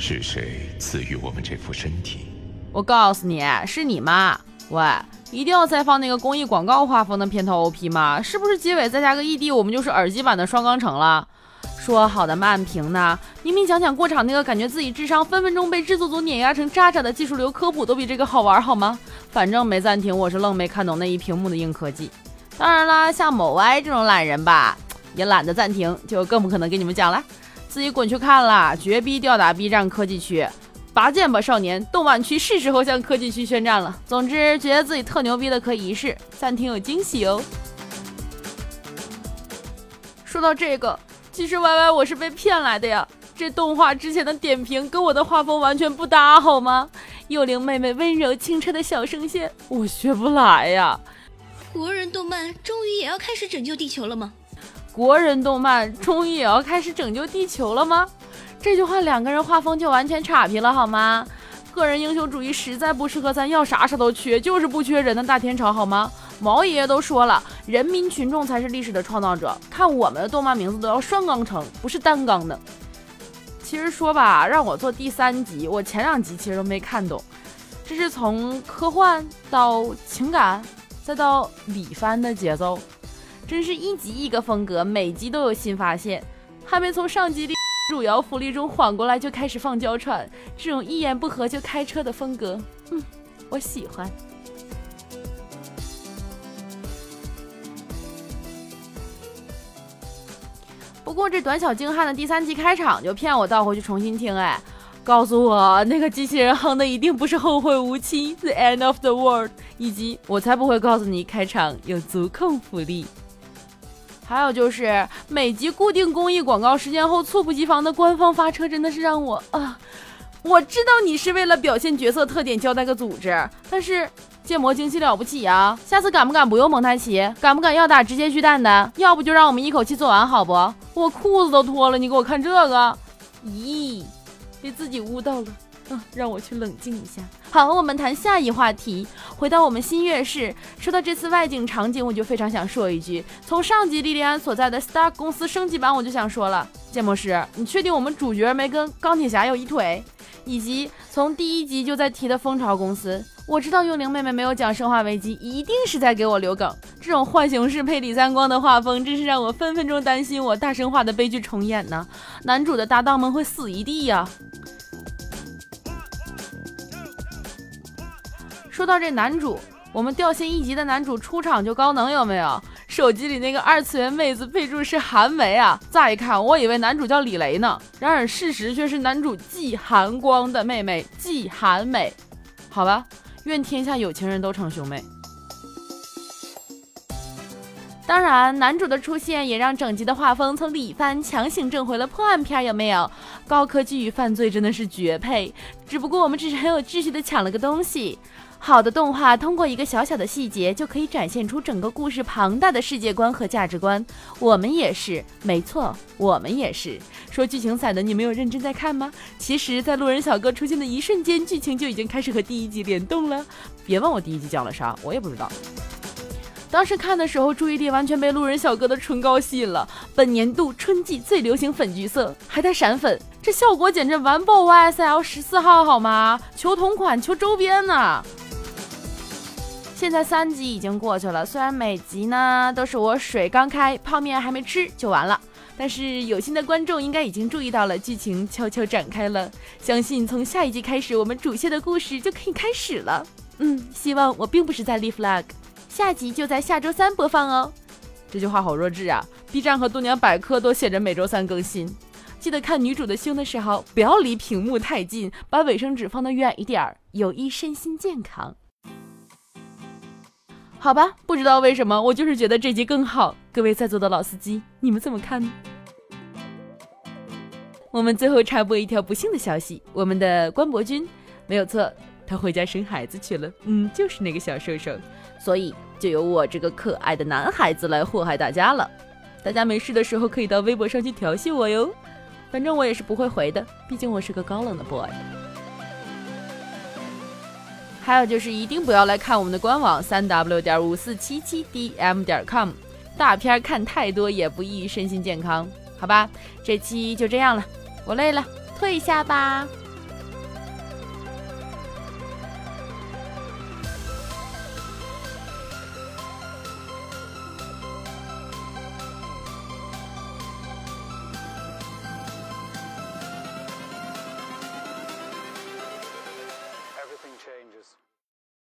是谁赐予我们这副身体？我告诉你，是你妈。喂，一定要再放那个公益广告画风的片头 OP 吗？是不是结尾再加个 ED，我们就是耳机版的双钢城了？说好的慢评呢？明明讲讲过场那个感觉自己智商分分钟被制作组碾压成渣渣的技术流科普都比这个好玩好吗？反正没暂停，我是愣没看懂那一屏幕的硬科技。当然啦，像某歪这种懒人吧，也懒得暂停，就更不可能给你们讲了，自己滚去看啦！绝逼吊打 B 站科技区。拔剑吧，少年！动漫区是时候向科技区宣战了。总之，觉得自己特牛逼的可以一试，暂停有惊喜哦。说到这个，其实 Y Y 我是被骗来的呀。这动画之前的点评跟我的画风完全不搭，好吗？幽灵妹妹温柔清澈的小声线，我学不来呀。国人动漫终于也要开始拯救地球了吗？国人动漫终于也要开始拯救地球了吗？这句话两个人画风就完全差评了好吗？个人英雄主义实在不适合咱要啥啥都缺，就是不缺人的大天朝好吗？毛爷爷都说了，人民群众才是历史的创造者。看我们的动漫名字都要双钢城，不是单钢的。其实说吧，让我做第三集，我前两集其实都没看懂。这是从科幻到情感，再到李帆的节奏，真是一集一个风格，每集都有新发现。还没从上集的。汝窑福利中缓过来就开始放娇喘，这种一言不合就开车的风格，嗯，我喜欢。不过这短小精悍的第三集开场就骗我倒回去重新听，哎，告诉我那个机器人哼的一定不是后会无期，The End of the World，以及我才不会告诉你开场有足控福利。还有就是每集固定公益广告时间后猝不及防的官方发车，真的是让我啊！我知道你是为了表现角色特点交代个组织，但是建模精细了不起啊！下次敢不敢不用蒙太奇？敢不敢要打直接巨蛋的？要不就让我们一口气做完好不？我裤子都脱了，你给我看这个！咦，被自己悟到了。嗯，让我去冷静一下。好，我们谈下一话题。回到我们新月市，说到这次外景场景，我就非常想说一句：从上集莉莉安所在的 Star 公司升级版，我就想说了，建模师，你确定我们主角没跟钢铁侠有一腿？以及从第一集就在提的蜂巢公司，我知道幽灵妹妹没有讲生化危机，一定是在给我留梗。这种浣熊式配李三光的画风，真是让我分分钟担心我大生化的悲剧重演呢。男主的搭档们会死一地呀。说到这男主，我们掉线一级的男主出场就高能，有没有？手机里那个二次元妹子备注是韩梅啊，乍一看我以为男主叫李雷呢，然而事实却是男主季寒光的妹妹季寒美。好吧，愿天下有情人都成兄妹。当然，男主的出现也让整集的画风从李帆强行挣回了破案片，有没有？高科技与犯罪真的是绝配，只不过我们只是很有秩序的抢了个东西。好的动画通过一个小小的细节就可以展现出整个故事庞大的世界观和价值观。我们也是，没错，我们也是。说剧情散的，你没有认真在看吗？其实，在路人小哥出现的一瞬间，剧情就已经开始和第一集联动了。别问我第一集讲了啥，我也不知道。当时看的时候，注意力完全被路人小哥的唇膏吸引了。本年度春季最流行粉橘色，还带闪粉，这效果简直完爆 YSL 十四号好吗？求同款，求周边呢！现在三集已经过去了，虽然每集呢都是我水刚开，泡面还没吃就完了，但是有心的观众应该已经注意到了，剧情悄悄展开了。相信从下一集开始，我们主线的故事就可以开始了。嗯，希望我并不是在立 flag，下集就在下周三播放哦。这句话好弱智啊！B 站和度娘百科都写着每周三更新。记得看女主的胸的时候，不要离屏幕太近，把卫生纸放得远一点儿，有益身心健康。好吧，不知道为什么，我就是觉得这集更好。各位在座的老司机，你们怎么看呢？我们最后插播一条不幸的消息：我们的关伯君没有错，他回家生孩子去了。嗯，就是那个小瘦瘦，所以就由我这个可爱的男孩子来祸害大家了。大家没事的时候可以到微博上去调戏我哟，反正我也是不会回的，毕竟我是个高冷的 boy。还有就是，一定不要来看我们的官网三 w 点五四七七 dm 点 com，大片看太多也不益身心健康，好吧？这期就这样了，我累了，退下吧。